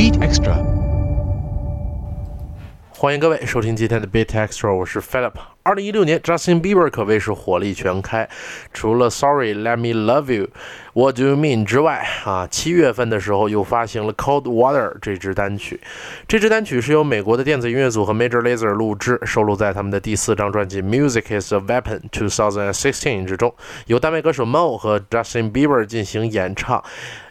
Beat Extra。欢迎各位收听今天的 Beat Extra，我是 Philip。 二零一六年，Justin Bieber 可谓是火力全开，除了 Sorry Let Me Love You、What Do You Mean 之外，啊，七月份的时候又发行了 Cold Water 这支单曲。这支单曲是由美国的电子音乐组合 Major Lazer 录制，收录在他们的第四张专辑《Music Is a Weapon》2016之中，由单位歌手 Mo 和 Justin Bieber 进行演唱，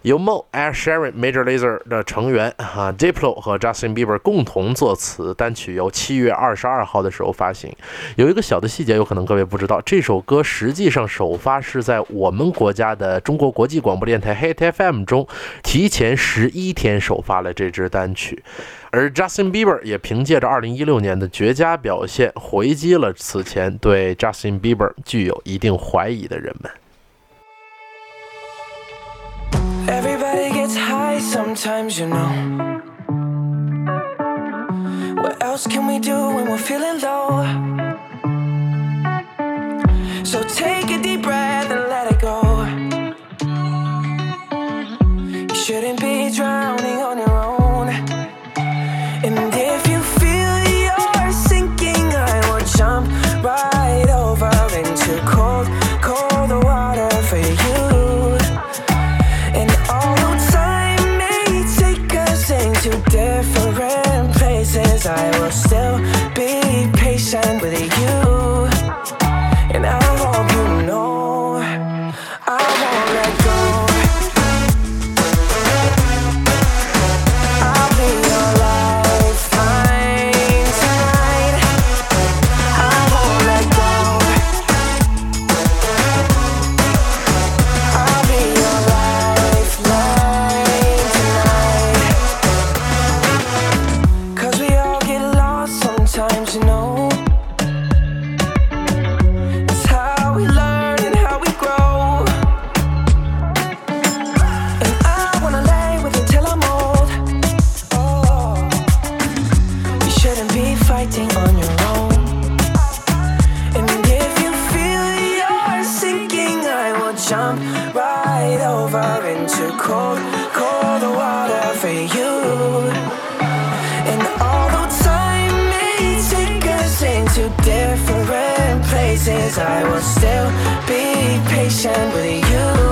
由 Mo、Ed Sheeran、Major Lazer 的成员啊 Diplo 和 Justin Bieber 共同作词。单曲由七月二十二号的时候发行。有一个小的细节，有可能各位不知道，这首歌实际上首发是在我们国家的中国国际广播电台 Hit FM 中，提前十一天首发了这支单曲，而 Justin Bieber 也凭借着2016年的绝佳表现，回击了此前对 Justin Bieber 具有一定怀疑的人们。Everybody gets high sometimes, you know. What else can we do when we're feeling low? So take a deep breath and let it go. You shouldn't be drowning on your own. And if you feel you're sinking, I will jump right over into cold, cold water for you. And although time may take us into different places, I will still different places, I will still be patient with you.